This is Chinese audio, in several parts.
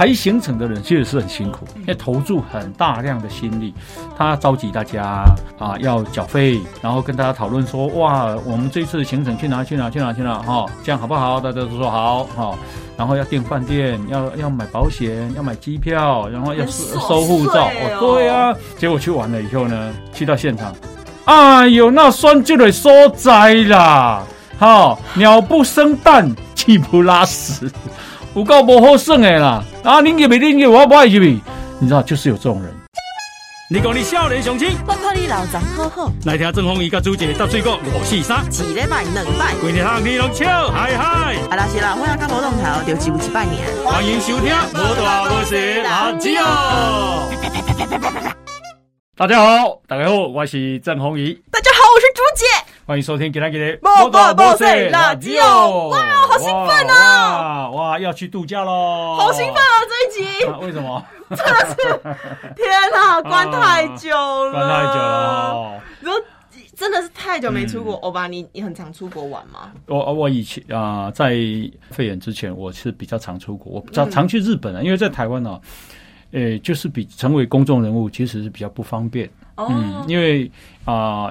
排行程的人其实是很辛苦，要投注很大量的心力。他召集大家啊，要缴费，然后跟大家讨论说，哇，我们这次的行程去哪去哪去哪去哪哈，这样好不好？大家都说好哈。然后要订饭店，要要买保险，要买机票，然后要收收护照。哦，对啊。结果去完了以后呢，去到现场，哎呦，那酸就得收灾啦！哈，鸟不生蛋，鸡不拉屎。有够无好耍的啦！啊，恁入去，恁入我不爱入去。你知道，就是有这种人。你讲你少年雄心，我看你老张好好。来听郑鸿仪甲朱姐搭水果五四三，一礼拜两拜，规日通你拢笑嗨嗨。啊，那是啦，我要看无动头，就只有一拜年。欢迎收听无大无小垃圾哦。大家好，大家好，我是郑鸿仪。大家好，我是朱姐。欢迎收听《给他给你》，莫大莫小垃圾哦！哇，好兴奋啊！哇，要去度假喽！好兴奋啊！这一集为什么？真的是天 哪，关太久了，关太久了。你说真的是太久没出国，欧巴，你你很常出国玩吗？我我以前啊，在肺炎之前，我是比较常出国，我常常去日本啊，因为在台湾呢，诶，就是比成为公众人物其实是比较不方便。嗯，因为啊。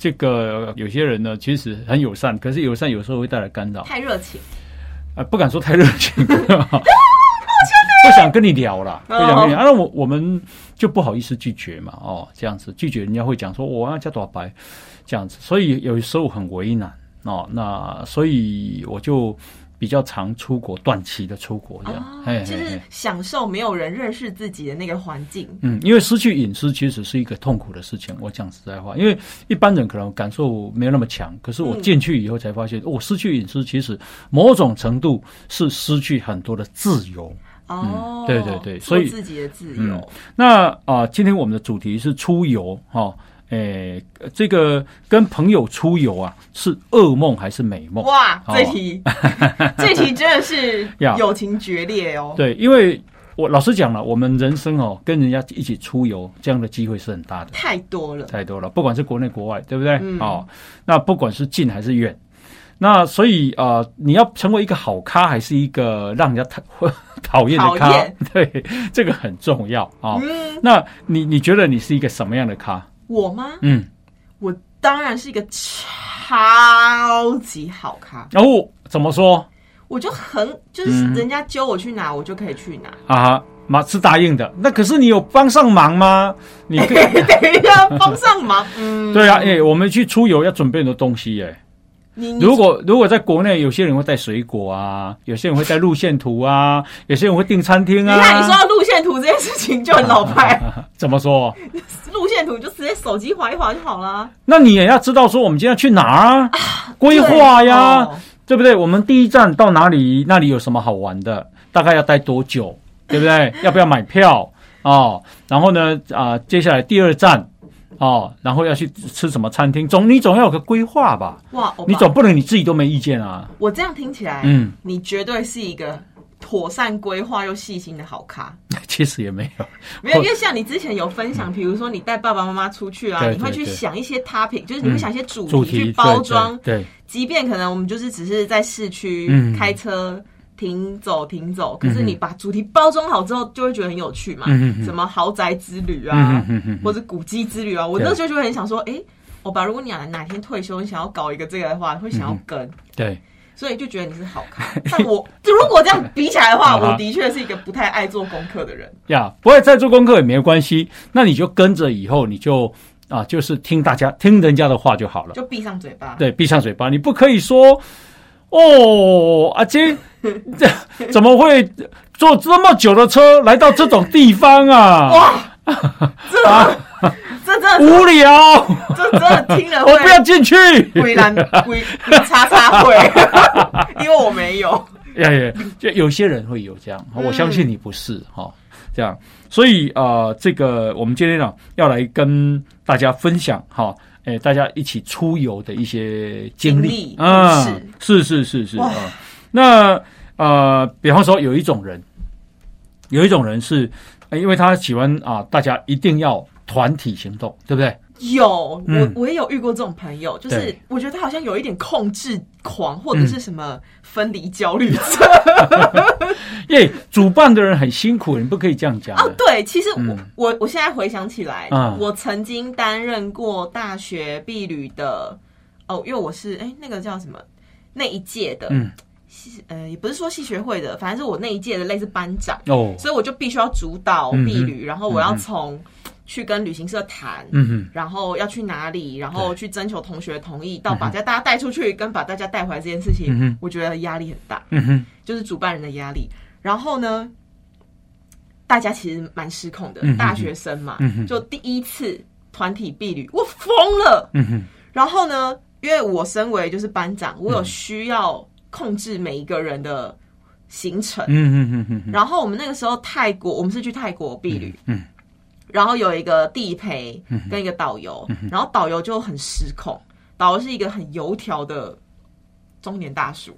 这个有些人呢，其实很友善，可是友善有时候会带来干扰。太热情，啊，不敢说太热情，不想跟你聊了，不想跟你聊。那我我们就不好意思拒绝嘛，哦，这样子拒绝人家会讲说我要加多少白，这样子，所以有时候很为难哦。那所以我就。比较常出国，短期的出国这样，就是享受没有人认识自己的那个环境。嗯，因为失去隐私其实是一个痛苦的事情。我讲实在话，因为一般人可能感受没有那么强，可是我进去以后才发现，我失去隐私其实某种程度是失去很多的自由。哦，对对对，所以自己的自由。那啊，今天我们的主题是出游哈。诶，这个跟朋友出游啊，是噩梦还是美梦？哇，这题，这题真的是 友情决裂哦。对，因为我老实讲了，我们人生哦，跟人家一起出游这样的机会是很大的，太多了，太多了。不管是国内国外，对不对？哦，那不管是近还是远，那所以啊，你要成为一个好咖，还是一个让人家讨 讨厌的咖？对，这个很重要啊。那你你觉得你是一个什么样的咖？我吗？嗯，我当然是一个超级好咖。然后怎么说？我就很就是人家揪我去哪，我就可以去哪啊。马是答应的，那可是你有帮上忙吗？你 等一下帮上忙。嗯，对啊，哎，我们去出游要准备很多东西，哎。如果如果在国内，有些人会带水果啊，有些人会带路线图啊，有些人会订餐厅啊。你看，你说到路线图这件事情就很老派。怎么说？路线图就直接手机划一划就好了。那你也要知道说我们今天去哪啊？规划呀，对不对？我们第一站到哪里？那里有什么好玩的？大概要待多久？对不对？要不要买票哦？然后呢？啊，接下来第二站。哦，然后要去吃什么餐厅？总你总要有个规划吧？哇，你总不能你自己都没意见啊？我这样听起来，嗯，你绝对是一个妥善规划又细心的好咖。其实也没有，没有，因为像你之前有分享，比如说你带爸爸妈妈出去啊，你会去想一些 topic，就是你会想一些主题去包装。对，即便可能我们就是只是在市区开车。停走停走，可是你把主题包装好之后，就会觉得很有趣嘛。什么豪宅之旅啊，或者古迹之旅啊，我那时候就会很想说，哎，欧巴，如果你哪哪天退休，你想要搞一个这个的话，会想要跟。对，所以就觉得你是好看。但我如果这样比起来的话，我的确是一个不太爱做功课的人。呀，不会再做功课也没关系，那你就跟着以后，你就啊，就是听大家听人家的话就好了，就闭上嘴巴。对，闭上嘴巴，你不可以说。哦，阿金，这怎么会坐这么久的车来到这种地方啊？哇，这这这无聊，这真的听了，我不要进去。鬼然鬼叉叉会，因为我没有。呀呀，就有些人会有这样，我相信你不是哈。这样，所以啊，这个我们今天呢要来跟大家分享哈。哎，大家一起出游的一些经历啊，是是是是啊。那呃，比方说有一种人，有一种人是，因为他喜欢啊，大家一定要团体行动，对不对？有，我我也有遇过这种朋友，就是我觉得他好像有一点控制狂，或者是什么分离焦虑症。耶，主办的人很辛苦，你不可以这样讲。哦，对，其实我我我现在回想起来，我曾经担任过大学毕旅的，哦，因为我是哎那个叫什么？那一届的，嗯，系呃也不是说系学会的，反正是我那一届的类似班长。哦，所以我就必须要主导毕旅，然后我要从。去跟旅行社谈，然后要去哪里，然后去征求同学同意，到把大家带出去，跟把大家带回来这件事情，我觉得压力很大，就是主办人的压力。然后呢，大家其实蛮失控的，大学生嘛，就第一次团体避旅，我疯了。然后呢，因为我身为就是班长，我有需要控制每一个人的行程。然后我们那个时候泰国，我们是去泰国避旅。然后有一个地陪跟一个导游，然后导游就很失控，导游是一个很油条的中年大叔。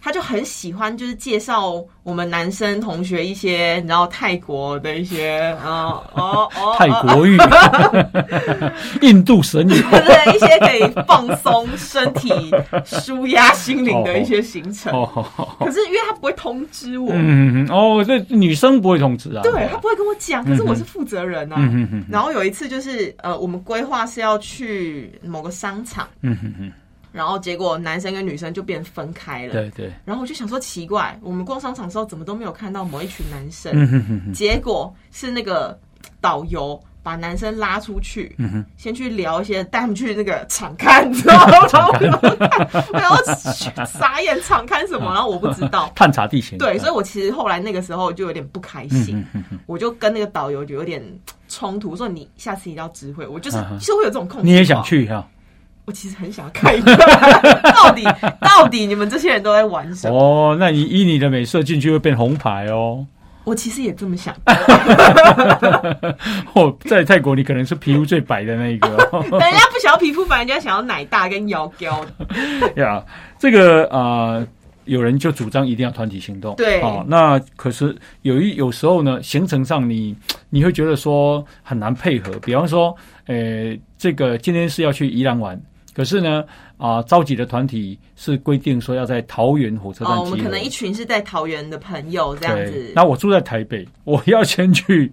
他就很喜欢，就是介绍我们男生同学一些，你知道泰国的一些哦哦哦 泰国语、印度神语，对一些可以放松身体、舒压心灵的一些行程。可是因为他不会通知我，嗯哦，这女生不会通知啊，对他不会跟我讲，可是我是负责人啊。然后有一次就是呃，我们规划是要去某个商场。嗯哼哼。然后结果男生跟女生就变分开了。对对。然后我就想说奇怪，我们逛商场的时候怎么都没有看到某一群男生？结果是那个导游把男生拉出去，先去聊一些，带他们去那个场看，知道吗？然后傻眼，场看什么？然后我不知道。探查地形。对，所以我其实后来那个时候就有点不开心，我就跟那个导游就有点冲突，说你下次一定要知会我，就是就会有这种控制。你也想去哈？我其实很想要看一看，到底到底你们这些人都在玩什么？哦，那你以你的美色进去会变红牌哦。我其实也这么想。哦，在泰国你可能是皮肤最白的那一个。人家不想要皮肤白，人家想要奶大跟腰高的。呀，这个啊，有人就主张一定要团体行动。对，哦，那可是有一有时候呢，行程上你你会觉得说很难配合。比方说，呃，这个今天是要去宜兰玩。可是呢，啊，召集的团体是规定说要在桃园火车站集合。我们可能一群是在桃园的朋友这样子。那我住在台北，我要先去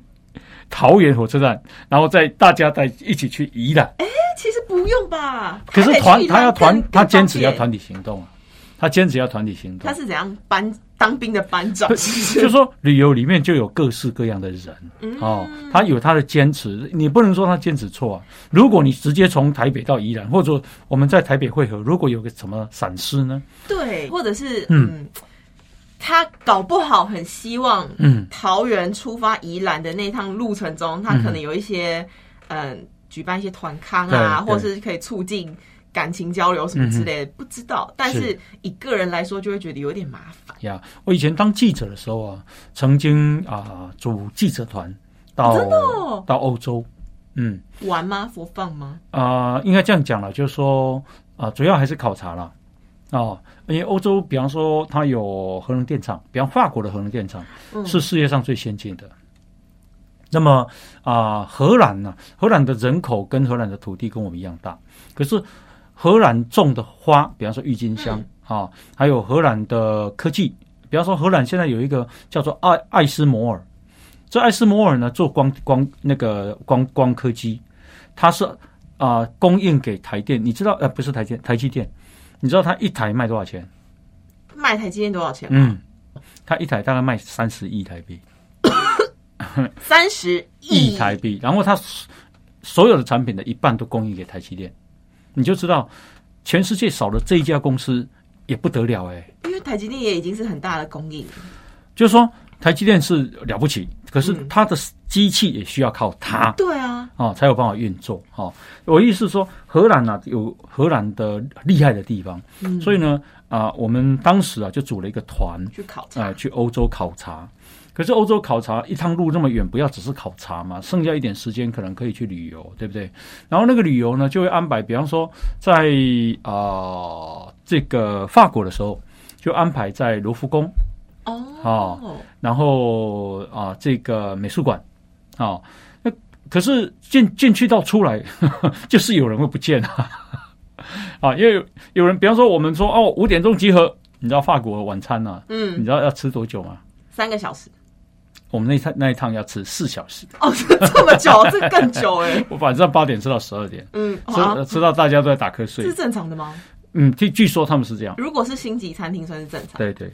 桃园火车站，然后再大家再一起去宜兰。哎，其实不用吧？可是团他要团，他坚持要团体行动啊。他坚持要团体行动。他是怎样班当兵的班长？就说旅游里面就有各式各样的人哦，他有他的坚持，你不能说他坚持错啊。如果你直接从台北到宜兰，或者我们在台北汇合，如果有个什么闪失呢？对，或者是嗯，他搞不好很希望嗯，桃园出发宜兰的那趟路程中，他可能有一些嗯，举办一些团康啊，或是可以促进。感情交流什么之类的不知道，但是以个人来说就会觉得有点麻烦。呀，我以前当记者的时候啊，曾经啊组记者团到到欧洲，嗯，玩吗？佛放吗？啊，应该这样讲了，就是说啊，主要还是考察了哦，因为欧洲，比方说它有核能电厂，比方法国的核能电厂是世界上最先进的。那么啊，荷兰呢？荷兰的人口跟荷兰的土地跟我们一样大，可是。荷兰种的花，比方说郁金香啊，还有荷兰的科技，比方说荷兰现在有一个叫做爱爱斯摩尔，这爱斯摩尔呢做光光那个光光刻机，它是啊供应给台电，你知道呃不是台电台积电，你知道它一台卖多少钱？卖台积电多少钱？嗯，它一台大概卖三十亿台币，三十亿。台币，然后它所有的产品的一半都供应给台积电。你就知道，全世界少了这一家公司也不得了哎。因为台积电也已经是很大的供应。就是说，台积电是了不起，可是它的机器也需要靠它。对啊，哦，才有办法运作。哦，我意思是说，荷兰呢有荷兰的厉害的地方，所以呢，啊，我们当时啊就组了一个团去考察，去欧洲考察。可是欧洲考察一趟路那么远，不要只是考察嘛，剩下一点时间可能可以去旅游，对不对？然后那个旅游呢，就会安排，比方说在啊这个法国的时候，就安排在罗浮宫哦，然后啊这个美术馆啊，那可是进进去到出来，就是有人会不见啊。啊，因为有人，比方说我们说哦，五点钟集合，你知道法国晚餐呢？嗯，你知道要吃多久吗？三个小时。我们那趟那一趟要吃四小时。哦，这么久，这更久哎。我晚上八点吃到十二点，嗯，吃吃到大家都在打瞌睡，是正常的吗？嗯，据据说他们是这样。如果是星级餐厅，算是正常。对对，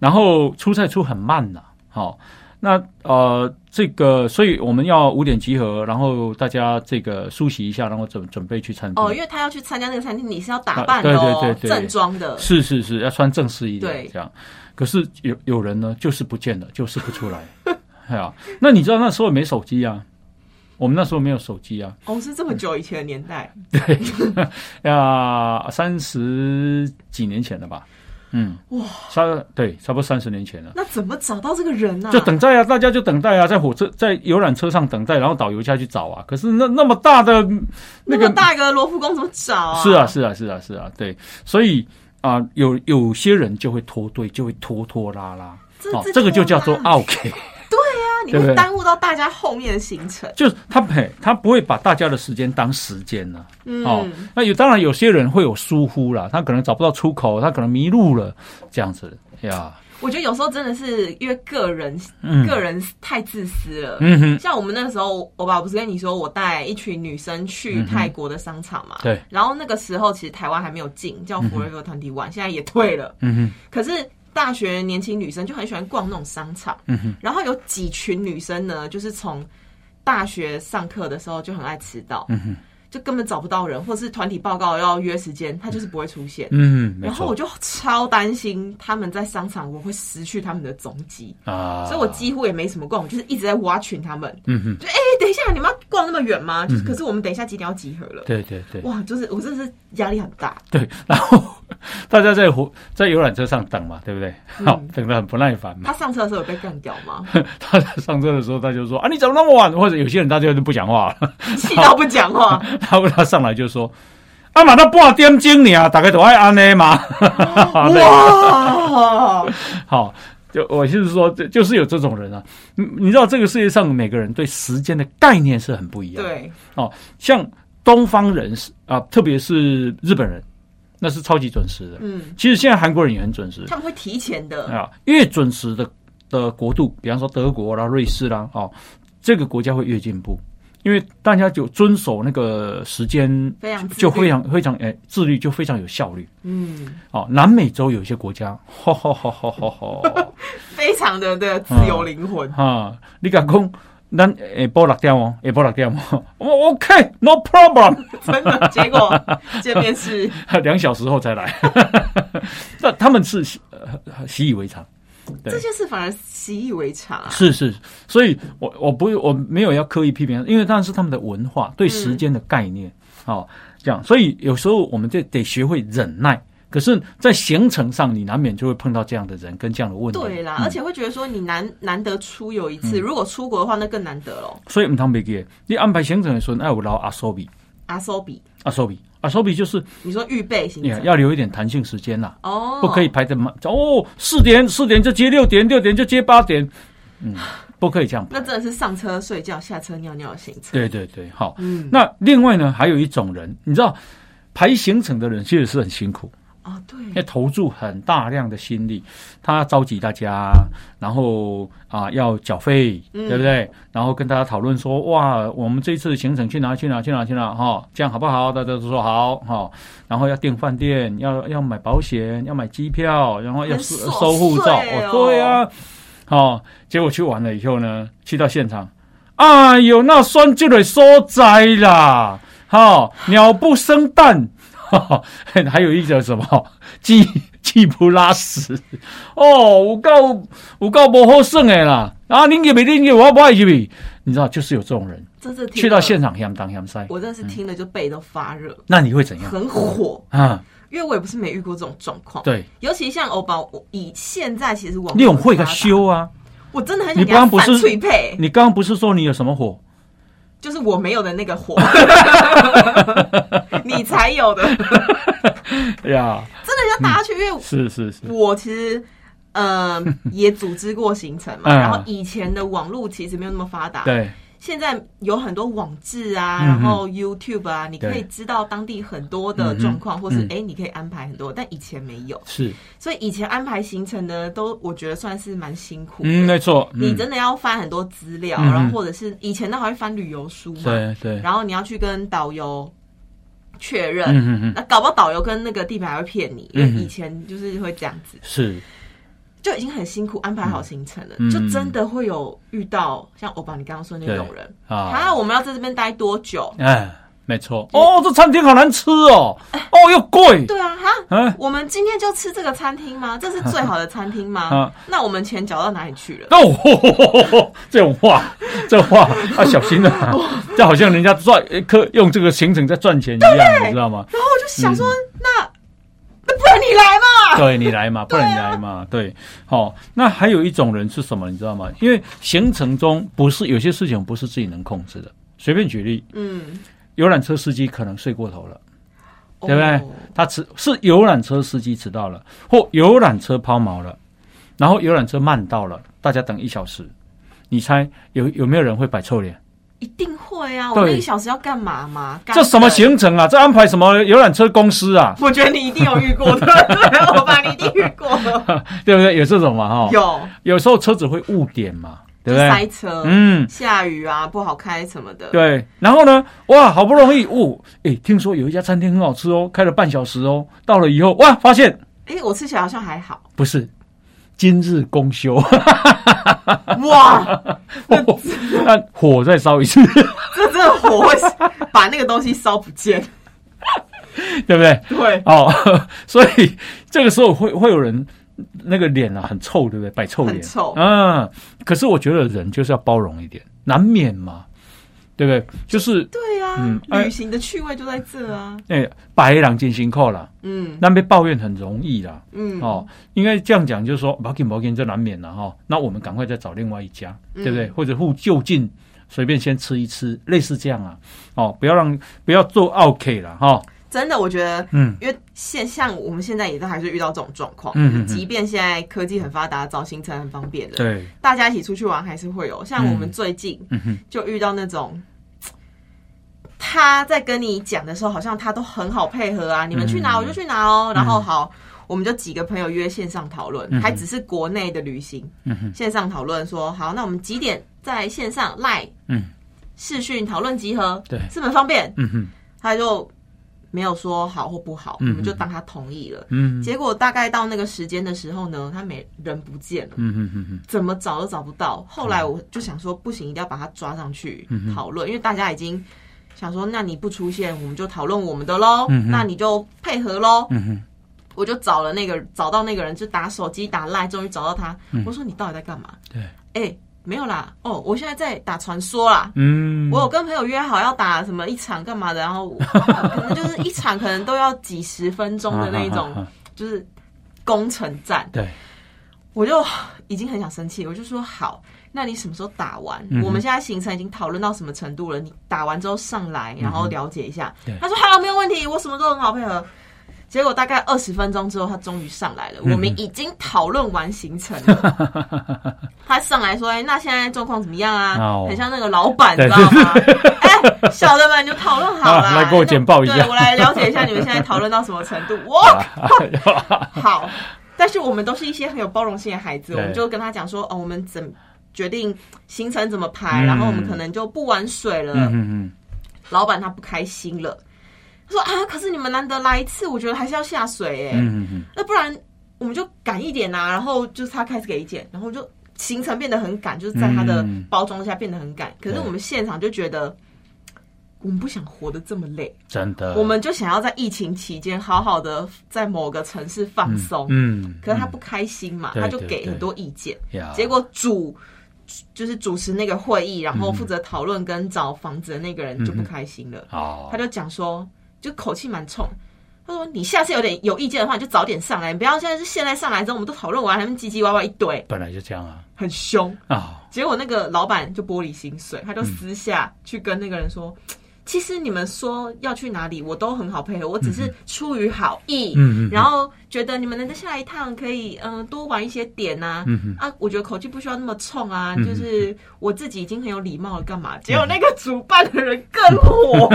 然后出菜出很慢呐，好。那呃，这个，所以我们要五点集合，然后大家这个梳洗一下，然后准准备去餐厅。哦，因为他要去参加那个餐厅，你是要打扮的哦，正装的。是是是，要穿正式一点。对，这样。可是有有人呢，就是不见了，就是不出来。哎呀，那你知道那时候没手机啊？我们那时候没有手机啊。哦，是这么久以前的年代。对，呀，三十几年前了吧。嗯，哇，差对，差不多三十年前了。那怎么找到这个人呢？就等待啊，大家就等待啊，在火车、在游览车上等待，然后导游下去找啊。可是那那么大的那个大一个罗浮宫怎么找啊？是啊，是啊，是啊，是啊，对。所以啊，有有些人就会脱队，就会拖拖拉拉。哦，这个就叫做 OK。你会耽误到大家后面的行程，就是他嘿，他不会把大家的时间当时间呢。哦，那有当然有些人会有疏忽啦，他可能找不到出口，他可能迷路了，这样子呀。我觉得有时候真的是因为个人，个人太自私了。嗯哼，像我们那个时候，我爸不是跟你说，我带一群女生去泰国的商场嘛？对。然后那个时候其实台湾还没有进，叫 Forever Twenty One，现在也退了。嗯哼。可是。大学年轻女生就很喜欢逛那种商场，然后有几群女生呢，就是从大学上课的时候就很爱迟到。就根本找不到人，或者是团体报告要约时间，他就是不会出现。嗯，然后我就超担心他们在商场我会失去他们的踪迹啊，所以我几乎也没什么逛，我就是一直在挖群他们。嗯哼，就哎，等一下，你们要逛那么远吗？就是，可是我们等一下几点要集合了？对对对，哇，就是我真的是压力很大。对，然后 大家在火在游览车上等嘛，对不对？好，等的很不耐烦嘛。他上车的时候有被干掉吗？他在上车的时候他就说啊，你怎么那么晚？或者有些人大家就不讲话了，气到不讲话。他问他上来就说：“啊嘛，那半点钟呢，大概都爱安尼嘛。” 哇，好，就我就是说，就就是有这种人啊。你你知道，这个世界上每个人对时间的概念是很不一样。对，哦，像东方人是啊，特别是日本人，那是超级准时的。嗯，其实现在韩国人也很准时，他们会提前的啊。越准时的的国度，比方说德国啦、瑞士啦，哦，这个国家会越进步。因为大家就遵守那个时间，非常就非常非常诶自律，就非常有效率。嗯，哦，南美洲有一些国家，哈哈哈哈哈哈，非常的的自由灵魂啊！你敢讲，咱诶播六点哦，诶播六点哦，我 OK，no problem。真的，结果 见面是两小时后才来，那他们是习以为常。这些事反而习以为常，是是，所以我我不我没有要刻意批评，因为当然是他们的文化对时间的概念，哦，这样，所以有时候我们就得学会忍耐。可是，在行程上，你难免就会碰到这样的人跟这样的问题。对啦，而且会觉得说你难难得出游一次，如果出国的话，那更难得喽。所以，唔通别记，你安排行程的时候，爱有捞阿苏比，阿苏比，阿苏比。啊，手笔就是你说预备行程要留一点弹性时间啦，哦，不可以排这么哦，四点四点就接六点，六点就接八点，嗯，不可以这样。那真的是上车睡觉，下车尿尿的行程。对对对，好。嗯，那另外呢，还有一种人，你知道排行程的人其实是很辛苦。哦，对，要投注很大量的心力，他召集大家，然后啊要缴费，对不对？然后跟大家讨论说，哇，我们这次行程去哪去哪去哪去哪哈，这样好不好？大家都说好哈。然后要订饭店，要要买保险，要买机票，然后要收护照。哦，对啊，好，结果去完了以后呢，去到现场，哎呦，那酸就得所在啦，哈，鸟不生蛋。还有一种什么 鸡鸡不拉屎哦，我告我告不好胜哎啦啊！你给没你给我不爱去比，你知道就是有这种人，真是去到现场香当香塞，我真的是听了就背都发热。那你会怎样？很火啊！因为我也不是没遇过这种状况。对，尤其像欧巴，以现在其实我你有会个修啊，我真的很想你刚刚不是你刚刚不是说你有什么火？就是我没有的那个火，你才有的。呀！真的要大家去，因为是是是，我其实呃也组织过行程嘛，然后以前的网络其实没有那么发达，对。现在有很多网志啊，然后 YouTube 啊，你可以知道当地很多的状况，或是哎，你可以安排很多，但以前没有。是，所以以前安排行程呢，都我觉得算是蛮辛苦。嗯，没错。你真的要翻很多资料，然后或者是以前都还会翻旅游书嘛，对对。然后你要去跟导游确认，那搞不好导游跟那个地陪还会骗你，因为以前就是会这样子。是。就已经很辛苦安排好行程了，就真的会有遇到像欧巴你刚刚说那种人啊，我们要在这边待多久？哎，没错。哦，这餐厅好难吃哦，哦又贵。对啊，哈，我们今天就吃这个餐厅吗？这是最好的餐厅吗？那我们钱缴到哪里去了？哦，这种话，这话啊，小心啊，就好像人家赚，可用这个行程在赚钱一样，你知道吗？然后我就想说，那。对你来嘛，不然你来嘛？对，好。那还有一种人是什么？你知道吗？因为行程中不是有些事情不是自己能控制的。随便举例，嗯，游览车司机可能睡过头了，对不对？他迟是游览车司机迟到了，或游览车抛锚了，然后游览车慢到了，大家等一小时。你猜有有没有人会摆臭脸？一定会啊！我那一小时要干嘛嘛？这什么行程啊？这安排什么游览车公司啊？我觉得你一定有遇过的，我把你一定遇过，对不对？有这种嘛？哈，有。有时候车子会误点嘛，对不对？塞车，嗯，下雨啊，不好开什么的。对。然后呢？哇，好不容易误，哎，听说有一家餐厅很好吃哦，开了半小时哦，到了以后，哇，发现，哎，我吃起来好像还好。不是。今日公休，哇！那火再烧一次，这这火会把那个东西烧不见，对不对？对哦，所以这个时候会会有人那个脸啊很臭，对不对？摆臭脸，臭嗯。可是我觉得人就是要包容一点，难免嘛。对不对？就是对呀，嗯，旅行的趣味就在这啊。哎，白狼进辛苦了，嗯，那被抱怨很容易啦，嗯，哦，应该这样讲，就是说，保险保险这难免了哈。那我们赶快再找另外一家，对不对？或者互就近随便先吃一吃，类似这样啊。哦，不要让不要做 OK 了哈。真的，我觉得，嗯，因为现像我们现在也都还是遇到这种状况，嗯，即便现在科技很发达，找行程很方便的，对，大家一起出去玩还是会有。像我们最近就遇到那种，他在跟你讲的时候，好像他都很好配合啊，你们去哪我就去哪哦，然后好，我们就几个朋友约线上讨论，还只是国内的旅行，嗯线上讨论说好，那我们几点在线上赖，嗯，视讯讨论集合，对，是很方便，嗯哼，他就。没有说好或不好，我们就当他同意了。嗯，结果大概到那个时间的时候呢，他没人不见了。嗯嗯嗯嗯，怎么找都找不到。后来我就想说，不行，一定要把他抓上去讨论，因为大家已经想说，那你不出现，我们就讨论我们的喽。那你就配合喽。嗯哼，我就找了那个，找到那个人，就打手机打赖，终于找到他。我说你到底在干嘛？对，哎。没有啦，哦，我现在在打传说啦。嗯，我有跟朋友约好要打什么一场干嘛的，然后 可能就是一场可能都要几十分钟的那种，就是攻城战。对，我就 已经很想生气，我就说好，那你什么时候打完？我们现在行程已经讨论到什么程度了？你打完之后上来，然后了解一下。他说好，没有问题，我什么都很好配合。结果大概二十分钟之后，他终于上来了。我们已经讨论完行程了。他上来说：“哎，那现在状况怎么样啊？”很像那个老板，知道吗？哎，小的们就讨论好了，来给我简报一下。我来了解一下你们现在讨论到什么程度。哇，好！但是我们都是一些很有包容性的孩子，我们就跟他讲说：“哦，我们怎决定行程怎么排，然后我们可能就不玩水了。”嗯嗯。老板他不开心了。他说啊，可是你们难得来一次，我觉得还是要下水哎，那不然我们就赶一点呐。然后就是他开始给意见，然后就行程变得很赶，就是在他的包装下变得很赶。可是我们现场就觉得，我们不想活得这么累，真的，我们就想要在疫情期间好好的在某个城市放松。嗯，可是他不开心嘛，他就给很多意见，结果主就是主持那个会议，然后负责讨论跟找房子的那个人就不开心了。哦，他就讲说。就口气蛮冲，他说：“你下次有点有意见的话，你就早点上来，你不要现在是现在上来之后，我们都讨论完，他们唧唧歪歪一堆。”本来就这样啊，很凶啊。结果那个老板就玻璃心碎，他就私下去跟那个人说：“其实你们说要去哪里，我都很好配合，我只是出于好意，嗯嗯，然后觉得你们能在下一趟可以嗯多玩一些点呐，嗯啊，我觉得口气不需要那么冲啊，就是我自己已经很有礼貌了，干嘛？结果那个主办的人更火，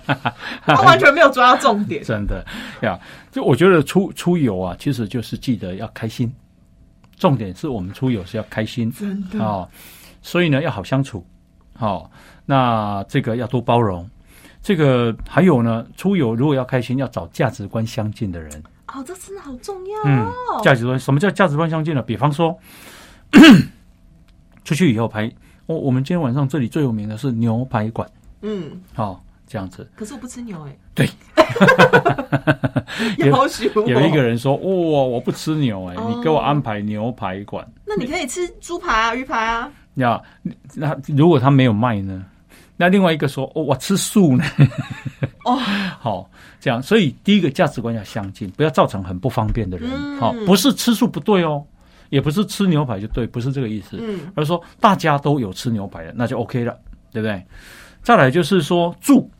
他完全没有抓到重点，真的呀，就我觉得出出游啊，其实就是记得要开心，重点是我们出游是要开心，真的。啊，所以呢要好相处，好。那这个要多包容，这个还有呢，出游如果要开心，要找价值观相近的人。哦，这真的好重要。嗯，价值观什么叫价值观相近呢？比方说，出去以后排，我我们今天晚上这里最有名的是牛排馆。嗯，好，这样子。可是我不吃牛哎。对。有有一个人说：“哇，我不吃牛哎，你给我安排牛排馆。”那你可以吃猪排啊，鱼排啊。呀，那如果他没有卖呢？那另外一个说，哦，我吃素呢。哦，好，这样，所以第一个价值观要相近，不要造成很不方便的人。好，不是吃素不对哦，也不是吃牛排就对，不是这个意思。嗯，而是说大家都有吃牛排的，那就 OK 了，对不对？再来就是说住，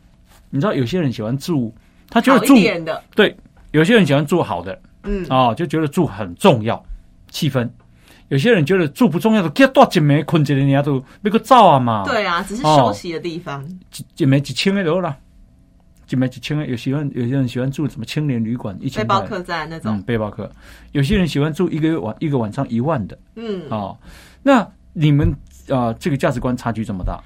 你知道有些人喜欢住，他觉得住对，有些人喜欢住好的，嗯，啊，就觉得住很重要，气氛。有些人觉得住不重要的，给多几枚困着的，人家都那个灶啊嘛。对啊，只是休息的地方。几几枚几千的都了，几枚几千的。有喜欢有些人喜欢住什么青年旅馆，一千背包客栈那种。嗯，背包客。有些人喜欢住一个月晚一个晚上一万的。嗯啊，那你们啊，这个价值观差距这么大，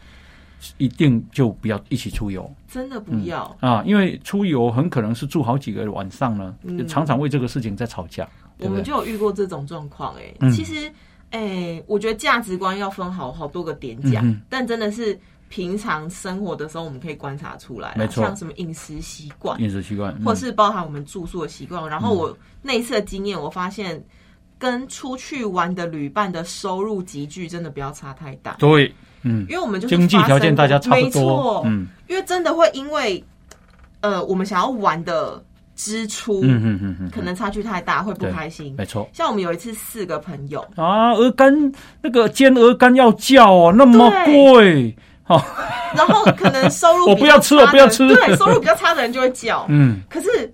一定就不要一起出游。真的不要啊，因为出游很可能是住好几个晚上呢，常常为这个事情在吵架。我们就有遇过这种状况，哎，其实，哎，我觉得价值观要分好好多个点讲，但真的是平常生活的时候，我们可以观察出来，像什么饮食习惯、饮食习惯，或是包含我们住宿的习惯。然后我那一次的经验，我发现跟出去玩的旅伴的收入集聚真的不要差太大。对，嗯，因为我们就经济条件大家差不多，嗯，因为真的会因为，呃，我们想要玩的。支出，嗯嗯嗯嗯，可能差距太大，会不开心。没错，像我们有一次四个朋友。啊，鹅肝那个煎鹅肝要叫哦，那么贵，好，然后可能收入 我不要吃，我不要吃，对，收入比较差的人就会叫，嗯，可是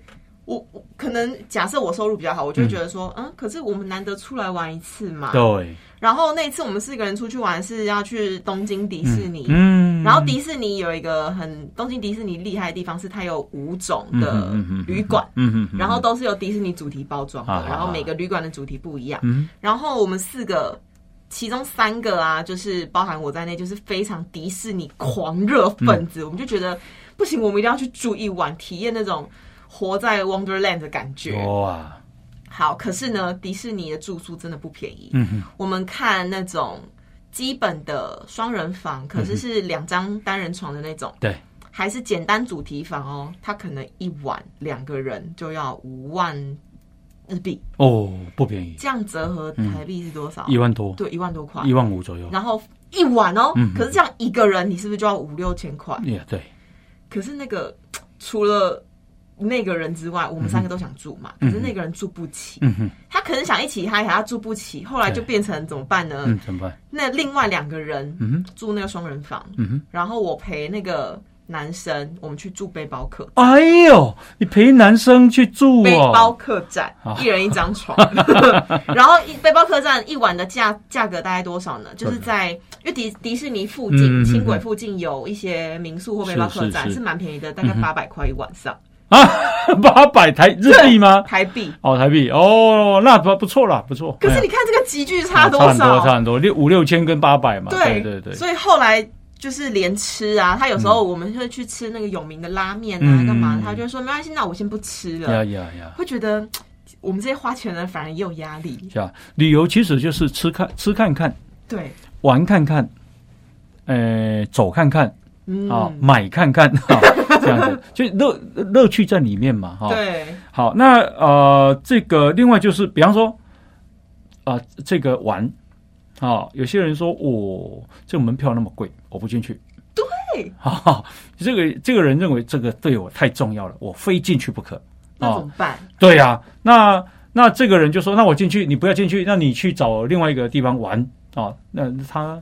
我可能假设我收入比较好，我就觉得说，嗯，可是我们难得出来玩一次嘛，对。然后那次我们四个人出去玩是要去东京迪士尼，嗯，然后迪士尼有一个很东京迪士尼厉害的地方是它有五种的旅馆，嗯嗯，然后都是由迪士尼主题包装的，然后每个旅馆的主题不一样，嗯，然后我们四个其中三个啊，就是包含我在内，就是非常迪士尼狂热分子，我们就觉得不行，我们一定要去住一晚，体验那种活在 Wonderland 的感觉，哇。好，可是呢，迪士尼的住宿真的不便宜。嗯哼，我们看那种基本的双人房，可是是两张单人床的那种。对，还是简单主题房哦，它可能一晚两个人就要五万日币。哦，不便宜。这样折合台币是多少？一万多。对，一万多块。一万五左右。然后一晚哦，可是这样一个人，你是不是就要五六千块？也对。可是那个除了。那个人之外，我们三个都想住嘛，可是那个人住不起。他可能想一起嗨，他住不起，后来就变成怎么办呢？怎么办？那另外两个人住那个双人房，然后我陪那个男生，我们去住背包客。哎呦，你陪男生去住背包客栈，一人一张床。然后背包客栈一晚的价价格大概多少呢？就是在因为迪迪士尼附近轻轨附近有一些民宿或背包客栈是蛮便宜的，大概八百块一晚上。啊，八百台日币吗？台币哦，台币哦，那不不错啦，不错。可是你看这个集聚差多少？差很多，差很多，六五六千跟八百嘛。对对对。所以后来就是连吃啊，他有时候我们会去吃那个有名的拉面啊，干嘛？他就说没关系，那我先不吃了。呀呀呀！会觉得我们这些花钱人反而也有压力。是啊，旅游其实就是吃看吃看看，对，玩看看，呃，走看看。啊，买看看哈，这样子就乐乐趣在里面嘛，哈。对。好，那呃，这个另外就是，比方说，啊，这个玩，啊，有些人说，我这个门票那么贵，我不进去。对。哈，这个这个人认为这个对我太重要了，我非进去不可。那怎么办？对呀，那那这个人就说，那我进去，你不要进去，那你去找另外一个地方玩。啊，那他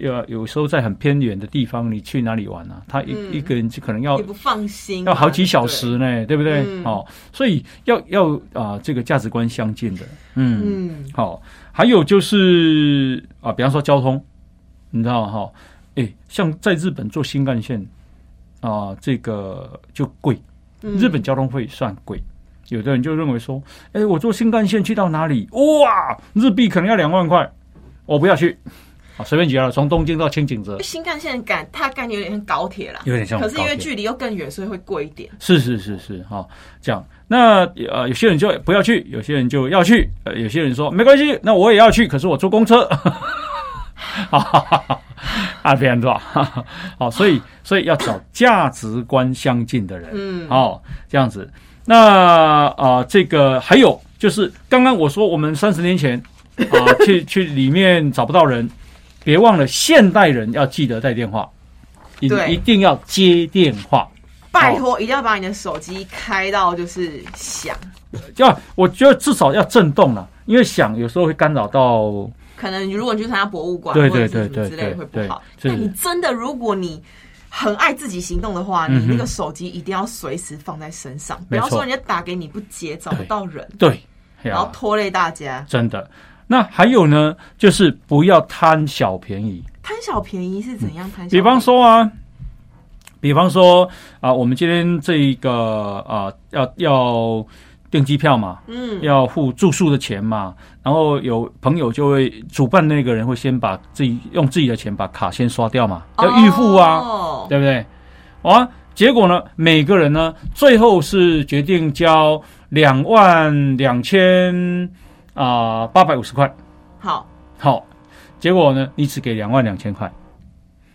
有有时候在很偏远的地方，你去哪里玩啊？他一一个人就可能要不放心，要好几小时呢，对不对？哦，所以要要啊，这个价值观相近的，嗯，好，还有就是啊，比方说交通，你知道哈？哎，像在日本坐新干线啊，这个就贵，日本交通费算贵。有的人就认为说，哎，我坐新干线去到哪里，哇，日币可能要两万块，我不要去，啊，随便举了，从东京到青井泽，新干线感它概念有点像高铁啦，有点像，可是因为距离又更远，所以会贵一点。是是是是，哈，这样，那呃，有些人就不要去，有些人就要去，呃，有些人说没关系，那我也要去，可是我坐公车，哈哈哈，啊，别人多，好，所以所以要找价值观相近的人，嗯，好，这样子。那啊，这个还有就是刚刚我说我们三十年前啊，去去里面找不到人，别忘了现代人要记得带电话，一一定要接电话，拜托一定要把你的手机开到就是响，要我觉得至少要震动了，因为响有时候会干扰到，可能如果你去参加博物馆对对对对之类会不好，那你真的如果你。很爱自己行动的话，你那个手机一定要随时放在身上，不要说人家打给你不接，找不到人，对，然后拖累大家。真的，那还有呢，就是不要贪小便宜。贪小便宜是怎样贪？比方说啊，比方说啊，我们今天这一个啊，要要。订机票嘛，嗯，要付住宿的钱嘛，然后有朋友就会主办那个人会先把自己用自己的钱把卡先刷掉嘛，要预付啊，对不对？啊，结果呢，每个人呢最后是决定交两万两千啊八百五十块，好，好，结果呢，你只给两万两千块，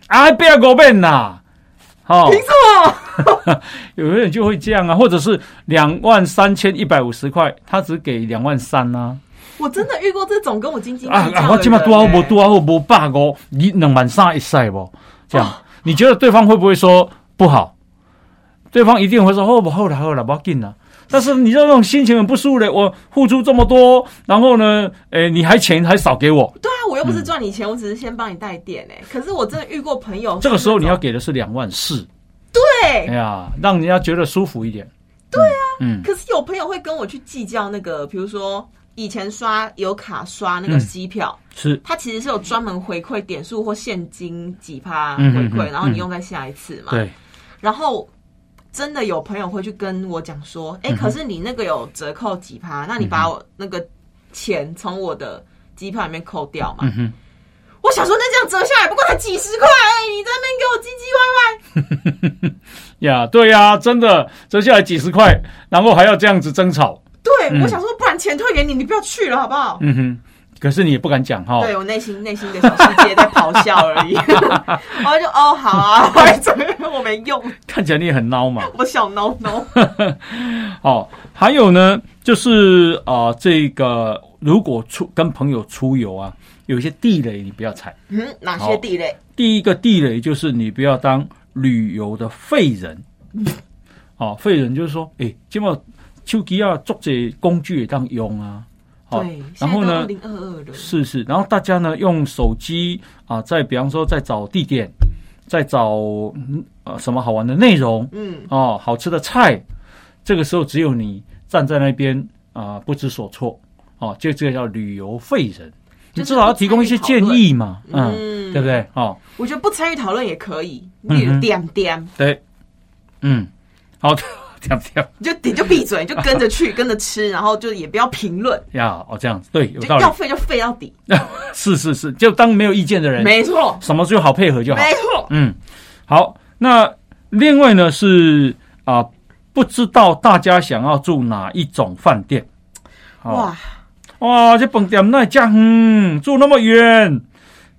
啊，不要狗笨呐！好，凭什么？有的人就会这样啊，或者是两万三千一百五十块，他只给两万三啊。我真的遇过这种跟我斤斤计较我起码多少不多少或不八个，你两万三一赛不？这样，你觉得对方会不会说不好？对方一定会说哦不好了好了不要紧了。但是你知道那种心情很不舒服的，我付出这么多，然后呢，诶，你还钱还少给我？对啊，我又不是赚你钱，我只是先帮你带电诶。可是我真的遇过朋友，这个时候你要给的是两万四，对，哎呀，让人家觉得舒服一点。对啊，嗯。可是有朋友会跟我去计较那个，比如说以前刷有卡刷那个机票，是他其实是有专门回馈点数或现金几趴回馈，然后你用在下一次嘛。对，然后。真的有朋友会去跟我讲说，哎，可是你那个有折扣几趴？那你把我那个钱从我的机票里面扣掉嘛？我想说，那这样折下来不过才几十块，你在那边给我唧唧歪歪。呀，对呀，真的折下来几十块，然后还要这样子争吵。对，我想说，不然钱退给你，你不要去了，好不好？嗯哼。可是你也不敢讲哈，对我内心内心的小世界在咆哮而已。我就哦好啊，我没用。看起来你也很孬嘛，我小孬孬。哦，还有呢，就是啊，这个如果出跟朋友出游啊，有一些地雷你不要踩。嗯，哪些地雷？第一个地雷就是你不要当旅游的废人。哦，废人就是说，哎，今么手机啊，做这工具也当用啊。对，然后呢？零二二的，是是，然后大家呢用手机啊，在比方说在找地点，在找呃什么好玩的内容，嗯，哦，好吃的菜，这个时候只有你站在那边啊，不知所措，哦，就这个叫旅游废人，你至少要提供一些建议嘛，嗯，对不对？哦，我觉得不参与讨论也可以，点点点，对，嗯，好的。你就你就闭嘴，就跟着去，跟着吃，然后就也不要评论。呀，哦，这样子对，有道理。要废就废到底。是是是，就当没有意见的人。没错，什么就好配合就好。没错，嗯，好。那另外呢是啊，不知道大家想要住哪一种饭店？哇哇，这饭店那家嗯住那么远，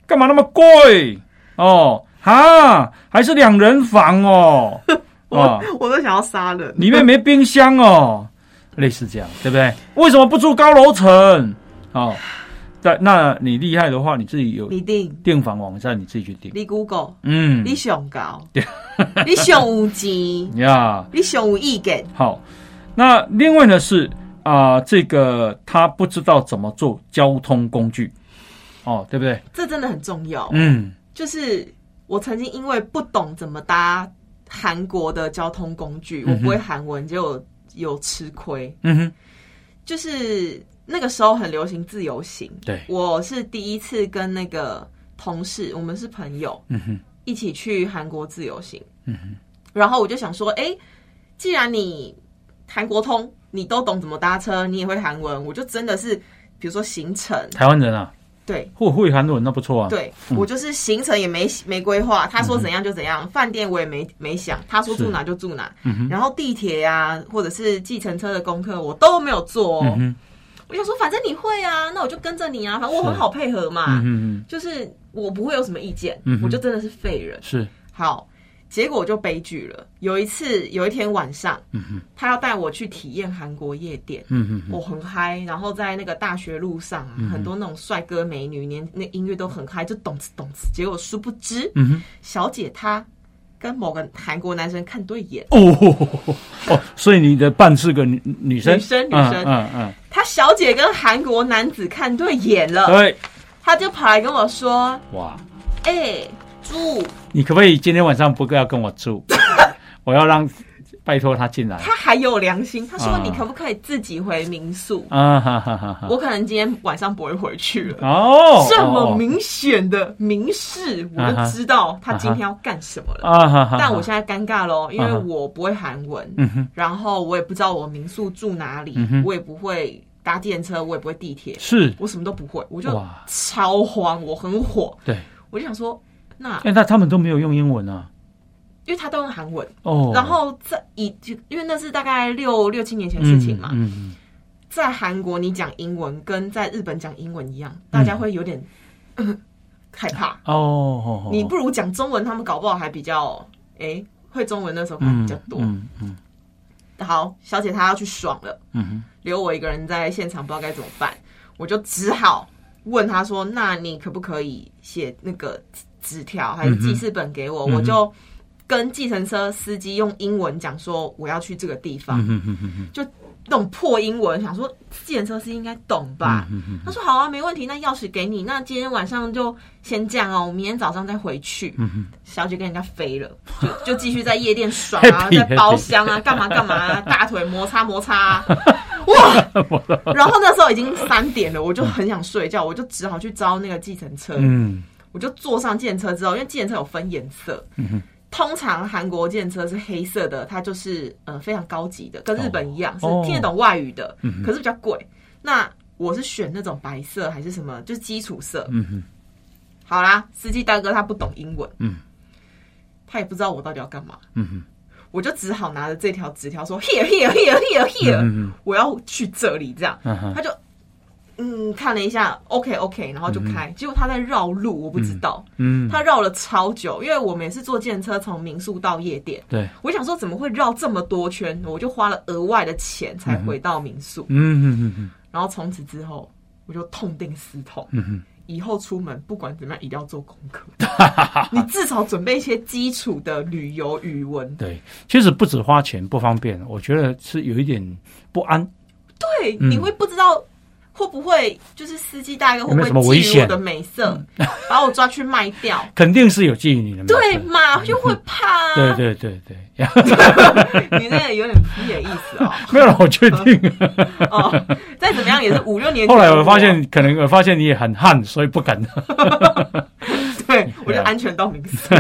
干嘛那么贵哦？哈，还是两人房哦。我我都想要杀人，里面没冰箱哦，类似这样，对不对？为什么不住高楼层？哦，但那你厉害的话，你自己有你订订房网站，你自己去订。你 Google，嗯，你上高，你上有钱呀，你上有意见。好，那另外呢是啊，这个他不知道怎么做交通工具。哦，对不对？这真的很重要。嗯，就是我曾经因为不懂怎么搭韩国的交通工具，我不会韩文，就有吃亏。嗯哼，就是那个时候很流行自由行，对，我是第一次跟那个同事，我们是朋友，嗯哼，一起去韩国自由行。嗯哼，然后我就想说，哎，既然你韩国通。你都懂怎么搭车，你也会韩文，我就真的是，比如说行程，台湾人啊，对，会会韩文那不错啊。对，我就是行程也没没规划，他说怎样就怎样，饭店我也没没想，他说住哪就住哪，然后地铁呀或者是计程车的功课我都没有做。我想说，反正你会啊，那我就跟着你啊，反正我很好配合嘛，就是我不会有什么意见，我就真的是废人。是好。结果就悲剧了。有一次，有一天晚上，他要带我去体验韩国夜店，我很嗨。然后在那个大学路上啊，很多那种帅哥美女，连那音乐都很嗨，就咚哧咚哧。结果殊不知，小姐她跟某个韩国男生看对眼。哦 哦，所以你的伴是个女女生，女生女生，嗯嗯，她小姐跟韩国男子看对眼了，对，他就跑来跟我说：“哇，哎。”住，你可不可以今天晚上不要跟我住？我要让拜托他进来。他还有良心，他说你可不可以自己回民宿？啊哈哈哈！我可能今天晚上不会回去了。哦，这么明显的明示，我就知道他今天要干什么了。啊哈哈！但我现在尴尬喽，因为我不会韩文，然后我也不知道我民宿住哪里，我也不会搭电车，我也不会地铁，是我什么都不会，我就超慌，我很火。对，我就想说。那那他们都没有用英文啊，因为他都用韩文哦。然后在以就因为那是大概六六七年前的事情嘛。嗯在韩国你讲英文跟在日本讲英文一样，大家会有点 害怕哦。你不如讲中文，他们搞不好还比较哎会中文那时候还比较多。嗯嗯。好，小姐她要去爽了，嗯留我一个人在现场，不知道该怎么办，我就只好问他说：“那你可不可以写那个？”纸条还是记事本给我，我就跟计程车司机用英文讲说我要去这个地方，就那种破英文，想说计程车司机应该懂吧？他说好啊，没问题，那钥匙给你，那今天晚上就先这样哦，我明天早上再回去。小姐跟人家飞了，就就继续在夜店爽啊，在包厢啊，干嘛干嘛，大腿摩擦摩擦，哇！然后那时候已经三点了，我就很想睡觉，我就只好去招那个计程车。嗯。我就坐上电车之后，因为电车有分颜色，通常韩国电车是黑色的，它就是呃非常高级的，跟日本一样是听得懂外语的，可是比较贵。那我是选那种白色还是什么，就是基础色。好啦，司机大哥他不懂英文，他也不知道我到底要干嘛，我就只好拿着这条纸条说 here here here here here，我要去这里，这样他就。嗯，看了一下，OK OK，然后就开。结果他在绕路，我不知道。嗯，他绕了超久，因为我每次坐电车从民宿到夜店。对，我想说怎么会绕这么多圈？我就花了额外的钱才回到民宿。嗯嗯嗯嗯。然后从此之后，我就痛定思痛。嗯哼，以后出门不管怎么样，一定要做功课。你至少准备一些基础的旅游语文。对，其实不止花钱不方便，我觉得是有一点不安。对，你会不知道。会不会就是司机大哥会不会觊觎我的美色，把我抓去卖掉？肯定是有觊觎你的，对嘛？就会怕。对对对对，你那个有点敷衍意思哦。没有，我确定。哦，再怎么样也是五六年。后来我发现，可能我发现你也很悍，所以不敢。对，我就安全到名宿。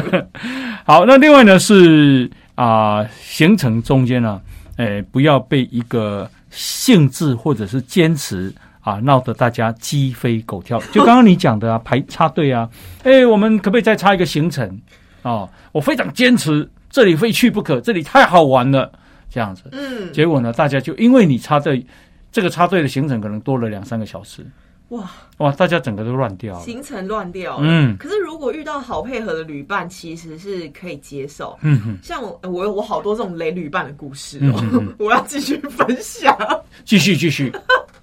好，那另外呢是啊，行程中间呢，哎，不要被一个性质或者是坚持。啊，闹得大家鸡飞狗跳。就刚刚你讲的啊，排插队啊，哎，我们可不可以再插一个行程啊？我非常坚持，这里非去不可，这里太好玩了，这样子。嗯。结果呢，大家就因为你插队，这个插队的行程可能多了两三个小时。哇哇，大家整个都乱掉，行程乱掉。嗯。可是如果遇到好配合的旅伴，其实是可以接受。嗯哼。像我，我我好多这种雷旅伴的故事哦，我要继续分享。继续继续。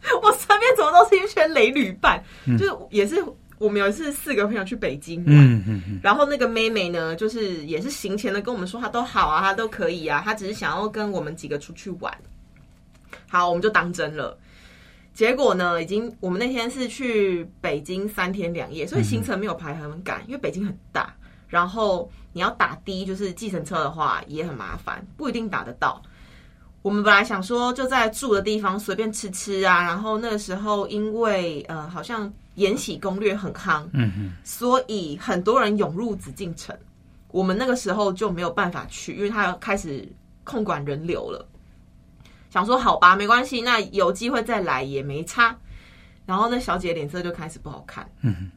我身边怎么都是一圈雷旅伴，就是也是我们有一次四个朋友去北京玩，然后那个妹妹呢，就是也是行前的跟我们说她都好啊，她都可以啊，她只是想要跟我们几个出去玩。好，我们就当真了。结果呢，已经我们那天是去北京三天两夜，所以行程没有排很赶，因为北京很大。然后你要打的，就是计程车的话也很麻烦，不一定打得到。我们本来想说就在住的地方随便吃吃啊，然后那个时候因为呃好像《延禧攻略》很夯，嗯嗯，所以很多人涌入紫禁城。我们那个时候就没有办法去，因为他开始控管人流了。想说好吧，没关系，那有机会再来也没差。然后那小姐脸色就开始不好看，嗯，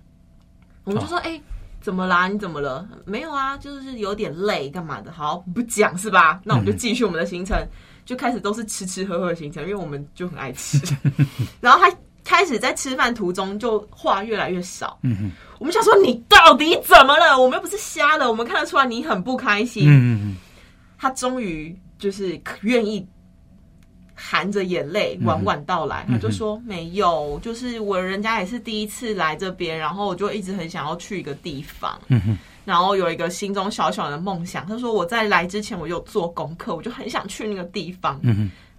我们就说哎。怎么啦？你怎么了？没有啊，就是有点累，干嘛的？好，不讲是吧？那我们就继续我们的行程，就开始都是吃吃喝喝的行程，因为我们就很爱吃。然后他开始在吃饭途中就话越来越少。我们想说你到底怎么了？我们又不是瞎的，我们看得出来你很不开心。嗯嗯他终于就是愿意。含着眼泪缓缓道来，他就说没有，就是我人家也是第一次来这边，然后我就一直很想要去一个地方，然后有一个心中小小的梦想。他说我在来之前我有做功课，我就很想去那个地方。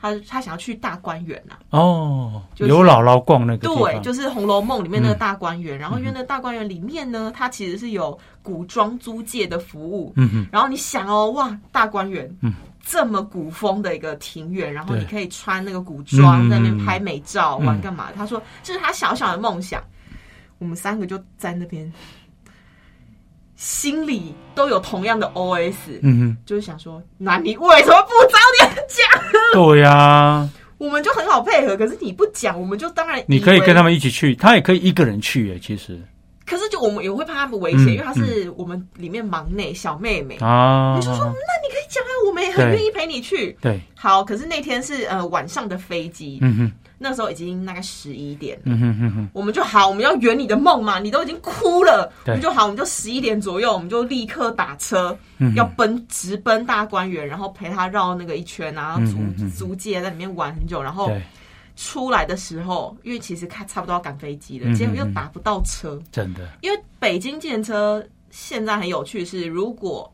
他他想要去大观园呐，哦，有姥姥逛那个对，就是《红楼梦》里面那个大观园。然后因为那大观园里面呢，它其实是有古装租借的服务。嗯哼，然后你想哦，哇，大观园，嗯。这么古风的一个庭院，然后你可以穿那个古装在那边拍美照，玩干嘛？他说这是他小小的梦想。我们三个就在那边，心里都有同样的 OS，嗯哼，就是想说，那你为什么不早点讲？对呀，我们就很好配合，可是你不讲，我们就当然你可以跟他们一起去，他也可以一个人去诶，其实。可是，就我们也会怕他们危险，因为他是我们里面忙内小妹妹啊。你就说，那你我们也很愿意陪你去。对，好。可是那天是呃晚上的飞机，嗯哼，那时候已经大概十一点，嗯哼哼哼。我们就好，我们要圆你的梦嘛，你都已经哭了，我们就好，我们就十一点左右，我们就立刻打车，要奔直奔大观园，然后陪他绕那个一圈啊，租租借在里面玩很久，然后。出来的时候，因为其实看差不多要赶飞机了，结果又打不到车。真的，因为北京建车现在很有趣，是如果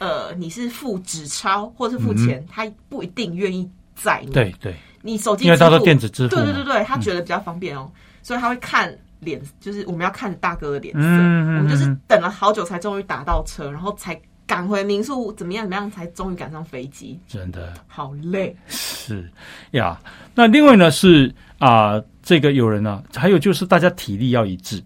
呃你是付纸钞或是付钱，他不一定愿意载你。对对，你手机因为他说电子支付，对对对对，他觉得比较方便哦，所以他会看脸，就是我们要看大哥的脸色。嗯我们就是等了好久才终于打到车，然后才。赶回民宿怎么样？怎么样才终于赶上飞机？真的好累。是呀，那另外呢是啊，这个有人呢，还有就是大家体力要一致。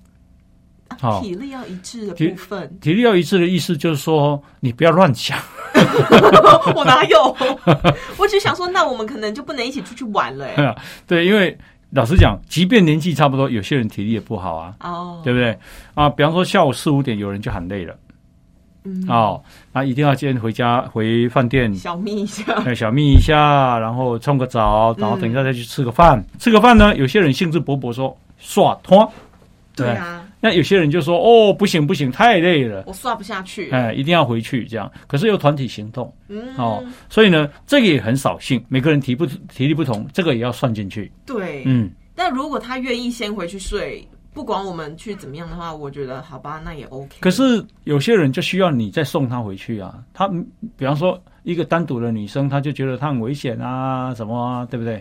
好，体力要一致的部分，体力要一致的意思就是说，你不要乱想。我哪有？我只想说，那我们可能就不能一起出去玩了。对，因为老实讲，即便年纪差不多，有些人体力也不好啊。哦，对不对？啊，比方说下午四五点，有人就喊累了。嗯哦，那一定要先回家回饭店小眯一下，小眯一下，然后冲个澡，然后等一下再去吃个饭。吃个饭呢，有些人兴致勃勃说刷拖，对啊。那有些人就说哦，不行不行，太累了，我刷不下去，哎，一定要回去这样。可是又团体行动，嗯，哦，所以呢，这个也很扫兴，每个人体不体力不同，这个也要算进去。对，嗯。但如果他愿意先回去睡。不管我们去怎么样的话，我觉得好吧，那也 OK。可是有些人就需要你再送他回去啊。他比方说一个单独的女生，他就觉得她很危险啊，什么啊，对不对？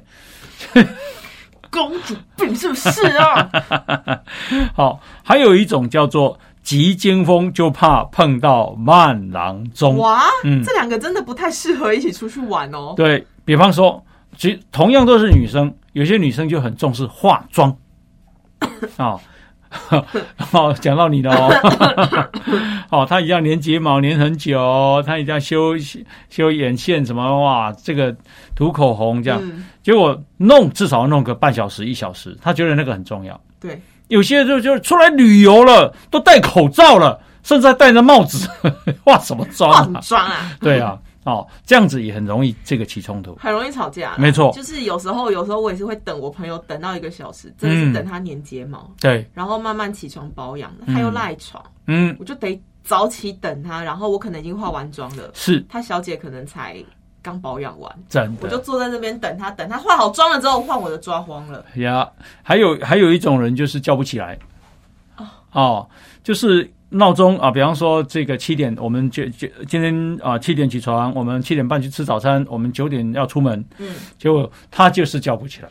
公主病是不是啊？好，还有一种叫做急惊风，就怕碰到慢郎中。哇，嗯，这两个真的不太适合一起出去玩哦。对比方说，其同样都是女生，有些女生就很重视化妆。哦，哦，讲到你了哦，哦，他一样粘睫毛粘很久，他一定要修修眼线什么哇，这个涂口红这样，结果弄至少弄个半小时一小时，他觉得那个很重要。对，有些就就出来旅游了，都戴口罩了，甚至还戴着帽子，化什么妆？化妆啊？对啊。哦，这样子也很容易这个起冲突，很容易吵架。没错，就是有时候，有时候我也是会等我朋友等到一个小时，真的是等他粘睫毛，对，然后慢慢起床保养，他又赖床，嗯，我就得早起等他，然后我可能已经化完妆了，是，他小姐可能才刚保养完，真的，我就坐在那边等他，等他化好妆了之后换我的抓慌了。呀，还有还有一种人就是叫不起来，哦，哦，就是。闹钟啊，比方说这个七点，我们就就今天啊七点起床，我们七点半去吃早餐，我们九点要出门。嗯，结果他就是叫不起来。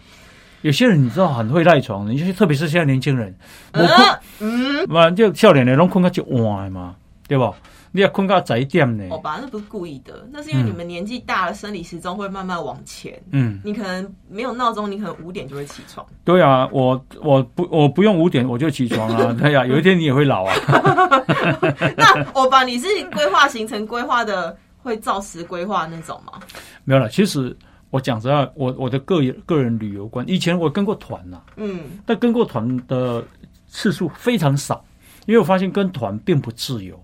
有些人你知道很会赖床，的，有些特别是现在年轻人，我困，嗯，嘛就笑脸的拢困到就晚嘛，对不？你要困到早一点呢？好吧，那不是故意的，那是因为你们年纪大了，生理时钟会慢慢往前。嗯，你可能没有闹钟，你可能五点就会起床。对啊，我我不我不用五点我就起床啊。对呀，有一天你也会老啊。那我把你是规划行程规划的会照时规划那种吗？没有了，其实我讲实话，我我的个个人旅游观，以前我跟过团呐，嗯，但跟过团的次数非常少，因为我发现跟团并不自由。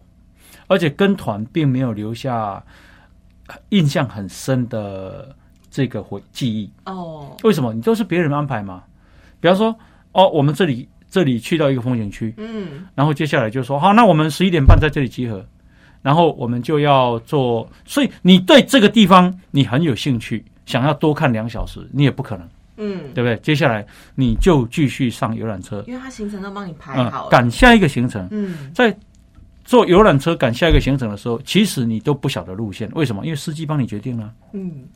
而且跟团并没有留下印象很深的这个回记忆哦。为什么？你都是别人安排嘛？比方说，哦，我们这里这里去到一个风景区，嗯，然后接下来就说，好，那我们十一点半在这里集合，然后我们就要做。所以你对这个地方你很有兴趣，想要多看两小时，你也不可能，嗯，对不对？接下来你就继续上游览车，因为他行程都帮你排好了，赶下一个行程，嗯，在。坐游览车赶下一个行程的时候，其实你都不晓得路线，为什么？因为司机帮你决定了。嗯。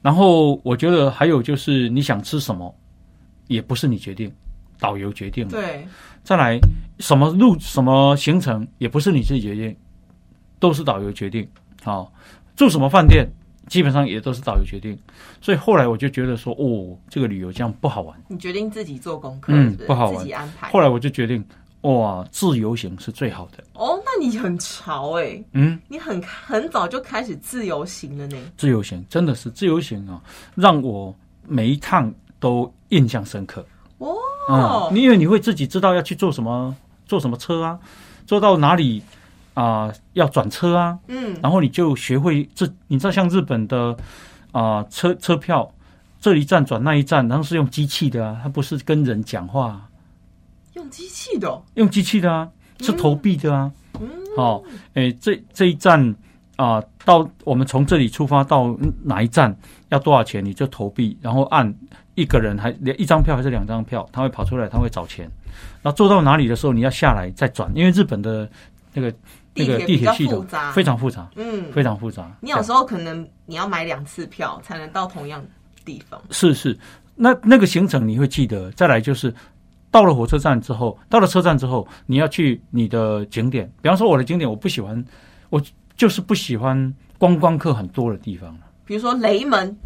然后我觉得还有就是你想吃什么，也不是你决定，导游决定。对。再来，什么路什么行程也不是你自己决定，都是导游决定。好，住什么饭店，基本上也都是导游决定。所以后来我就觉得说，哦，这个旅游这样不好玩。你决定自己做功课，嗯，不好玩，自己安排。后来我就决定。哇，自由行是最好的哦。那你很潮哎，嗯，你很很早就开始自由行了呢。自由行真的是自由行啊，让我每一趟都印象深刻哦。因为你会自己知道要去坐什么，坐什么车啊，坐到哪里啊，要转车啊，嗯，然后你就学会这，你知道像日本的啊车车票，这一站转那一站，然后是用机器的啊，它不是跟人讲话。用机器的，用机器的啊，是投币的啊。嗯，好，诶，这这一站啊，到我们从这里出发到哪一站要多少钱？你就投币，然后按一个人还一张票还是两张票，他会跑出来，他会找钱。然后坐到哪里的时候，你要下来再转，因为日本的那个那个地铁系统非常复杂，嗯，非常复杂。你有时候可能你要买两次票才能到同样地方。是是，那那个行程你会记得。再来就是。到了火车站之后，到了车站之后，你要去你的景点。比方说，我的景点我不喜欢，我就是不喜欢观光客很多的地方比如说雷门，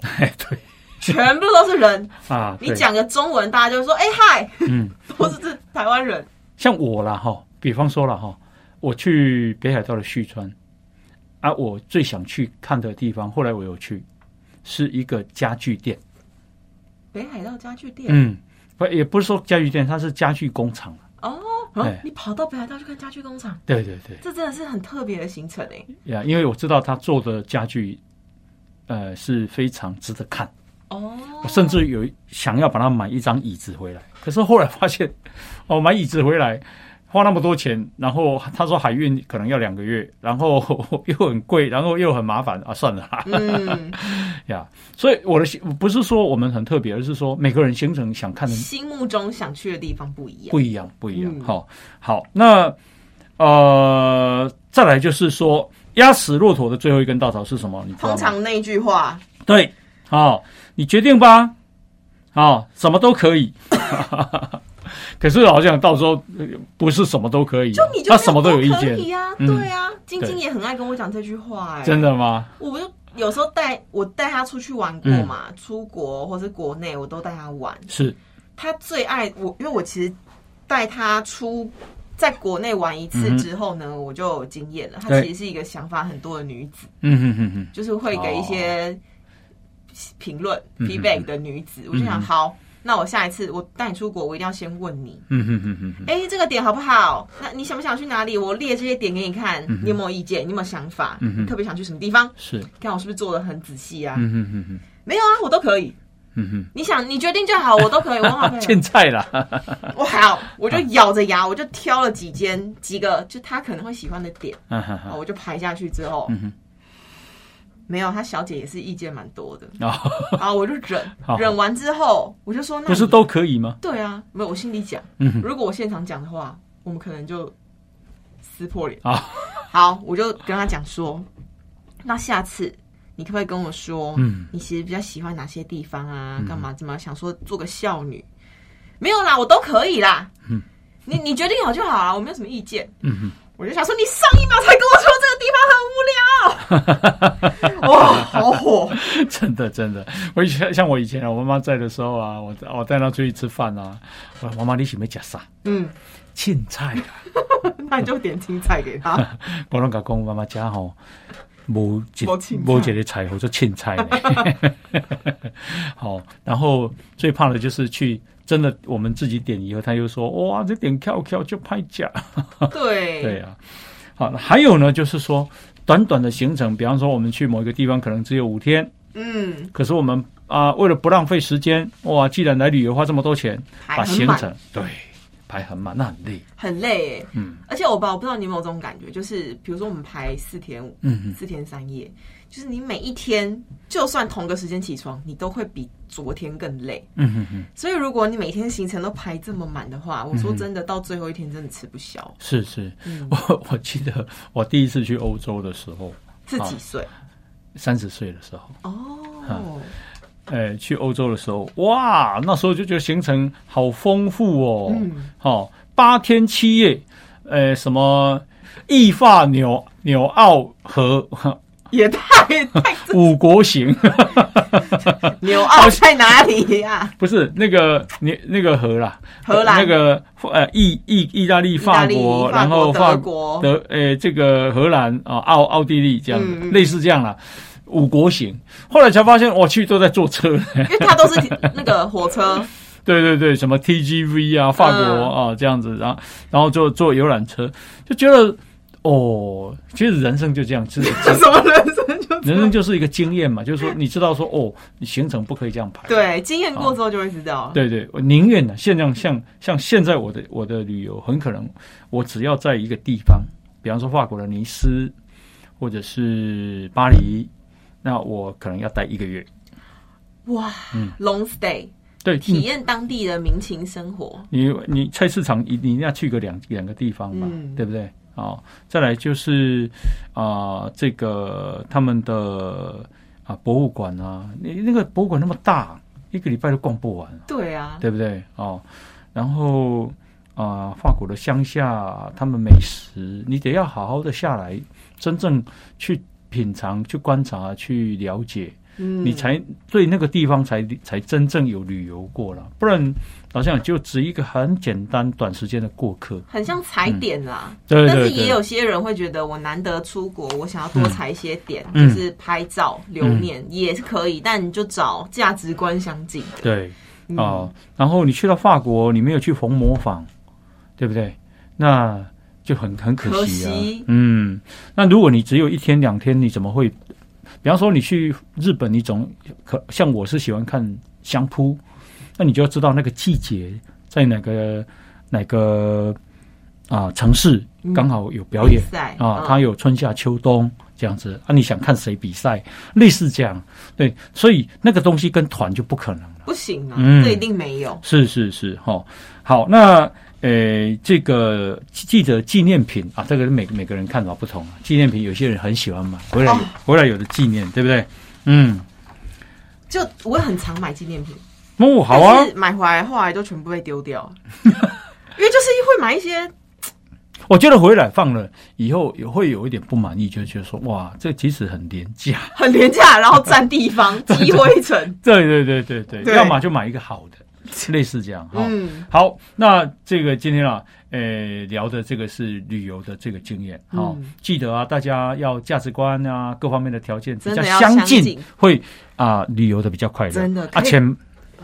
哎，对，全部都是人啊！你讲个中文，大家就说：“哎嗨，嗯，都是这台湾人。”像我了哈，比方说了哈，我去北海道的旭川啊，我最想去看的地方，后来我有去，是一个家具店。北海道家具店，嗯。不，也不是说家具店，它是家具工厂哦，你跑到北海道去看家具工厂？对对对，这真的是很特别的行程哎。呀，因为我知道他做的家具，呃，是非常值得看。哦，我甚至有想要把它买一张椅子回来，可是后来发现，哦，买椅子回来。花那么多钱，然后他说海运可能要两个月，然后 又很贵，然后又很麻烦啊，算了。嗯，呀，所以我的不是说我们很特别，而是说每个人行程想看的，心目中想去的地方不一样，不一样，不一样。好，好，那呃，再来就是说压死骆驼的最后一根稻草是什么？你通常那句话，对，好，你决定吧，好，什么都可以。可是好像到时候不是什么都可以，就你他什么都有意见。呀，对啊，晶晶也很爱跟我讲这句话，哎，真的吗？我就有时候带我带他出去玩过嘛，出国或是国内我都带他玩，是。他最爱我，因为我其实带他出在国内玩一次之后呢，我就有经验了。她其实是一个想法很多的女子，嗯哼哼哼，就是会给一些评论 feedback 的女子，我就想好。那我下一次我带你出国，我一定要先问你。嗯哼哼哼。哎，这个点好不好？那你想不想去哪里？我列这些点给你看，你有没有意见？你有没有想法？嗯哼。特别想去什么地方？是。看我是不是做的很仔细啊？嗯哼哼哼。没有啊，我都可以。嗯哼。你想，你决定就好，我都可以，我好。欠菜了。我好，我就咬着牙，我就挑了几间几个，就他可能会喜欢的点。我就排下去之后。嗯哼。没有，他小姐也是意见蛮多的啊，我就忍 忍完之后，我就说那不是都可以吗？对啊，没有，我心里讲，如果我现场讲的话，我们可能就撕破脸啊。好，我就跟他讲说，那下次你可不可以跟我说，嗯，你其实比较喜欢哪些地方啊？干嘛？怎么想说做个孝女？没有啦，我都可以啦。嗯，你你决定好就好啊，我没有什么意见。嗯哼，我就想说，你上一秒才跟我说这个地方很无聊。哇，好火！真的真的，我以前像我以前啊，我妈妈在的时候啊，我我带她出去吃饭啊，我妈妈你喜欢吃啥？嗯，青菜啊，那你就点青菜给她。我拢甲讲，妈妈家吼。无一无一个菜或者青菜，好，然后最怕的就是去真的我们自己点以后，他又说哇，这点跳跳就拍假，对。对啊，好，还有呢，就是说短短的行程，比方说我们去某一个地方可能只有五天，嗯，可是我们啊为了不浪费时间，哇，既然来旅游花这么多钱，把行程对。排很满，那很累，很累诶。嗯，而且我吧我不知道你有没有这种感觉，就是比如说我们排四天，嗯，四天三夜，就是你每一天就算同个时间起床，你都会比昨天更累。嗯哼哼。所以如果你每天行程都排这么满的话，我说真的，到最后一天真的吃不消。是是，我我记得我第一次去欧洲的时候是几岁？三十岁的时候。哦。哎，去欧洲的时候，哇，那时候就觉得行程好丰富哦。嗯，好，八天七夜，呃，什么意法纽纽澳和 也太太五国行，纽澳在哪里呀？不是那个你那个河啦，荷兰那个呃意意意大利法国，然后法国德呃这个荷兰啊奥奥地利这样类似这样啦。五国行，后来才发现我去都在坐车，因为它都是那个火车。对对对，什么 TGV 啊，法国啊这样子，然后然后就坐游览车，就觉得哦，其实人生就这样，是 什么人生就人生就是一个经验嘛，就是说你知道说哦，你行程不可以这样排。对，经验过之后就会知道。对对，我宁愿呢，现在像像现在我的我的旅游，很可能我只要在一个地方，比方说法国的尼斯，或者是巴黎。那我可能要待一个月，哇，嗯，long stay，对，体验当地的民情生活。你你菜市场一定要去个两两个地方嘛，对不对？哦，再来就是啊，这个他们的啊博物馆啊，你那个博物馆那么大，一个礼拜都逛不完。对啊，对不对？哦，然后啊，法国的乡下，他们美食，你得要好好的下来，真正去。品尝、去观察、去了解，嗯，你才对那个地方才才真正有旅游过了，不然好像就只一个很简单、短时间的过客，很像踩点啦。对但是也有些人会觉得，我难得出国，我想要多踩一些点，就是拍照留念也是可以，但你就找价值观相近的。对，哦，然后你去到法国，你没有去红模仿，对不对？那。就很很可惜啊，嗯，那如果你只有一天两天，你怎么会？比方说你去日本，你总可像我是喜欢看相扑，那你就要知道那个季节在哪个哪个啊城市刚好有表演啊，它有春夏秋冬这样子啊，你想看谁比赛，类似这样，对，所以那个东西跟团就不可能了，不行啊，这一定没有，是是是，哈，好那。呃，这个记者纪念品啊，这个每每个人看法不同啊。纪念品有些人很喜欢买，回来回来有的纪念，对不对？嗯，就我很常买纪念品。哦，好啊，买回来后来都全部被丢掉，因为就是会买一些。我觉得回来放了以后也会有一点不满意，就觉得说哇，这其实很廉价，很廉价，然后占地方、积灰尘。对对对对对，要么就买一个好的。类似这样哈，好，那这个今天啊，呃，聊的这个是旅游的这个经验，好，记得啊，大家要价值观啊，各方面的条件比较相近，会啊，旅游的比较快乐，真的，而且。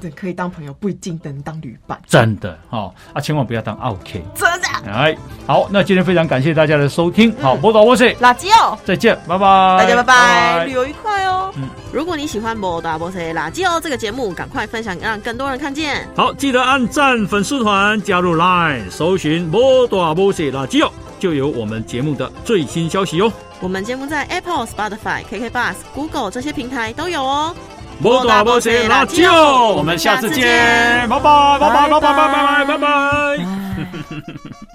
对，可以当朋友，不一定能当旅伴。真的哈啊，千万不要当 OK。真的。哎，好，那今天非常感谢大家的收听。好，波导波西垃圾哦，再见，拜拜。大家拜拜，旅游愉快哦。嗯，如果你喜欢波导波西垃圾哦这个节目，赶快分享，让更多人看见。好，记得按赞粉丝团，加入 Line，搜寻波导波西垃圾哦，就有我们节目的最新消息哦。我们节目在 Apple、Spotify、KK Bus、Google 这些平台都有哦。摩大摩西辣椒，我们下次见，拜拜拜拜拜拜拜拜。拜拜。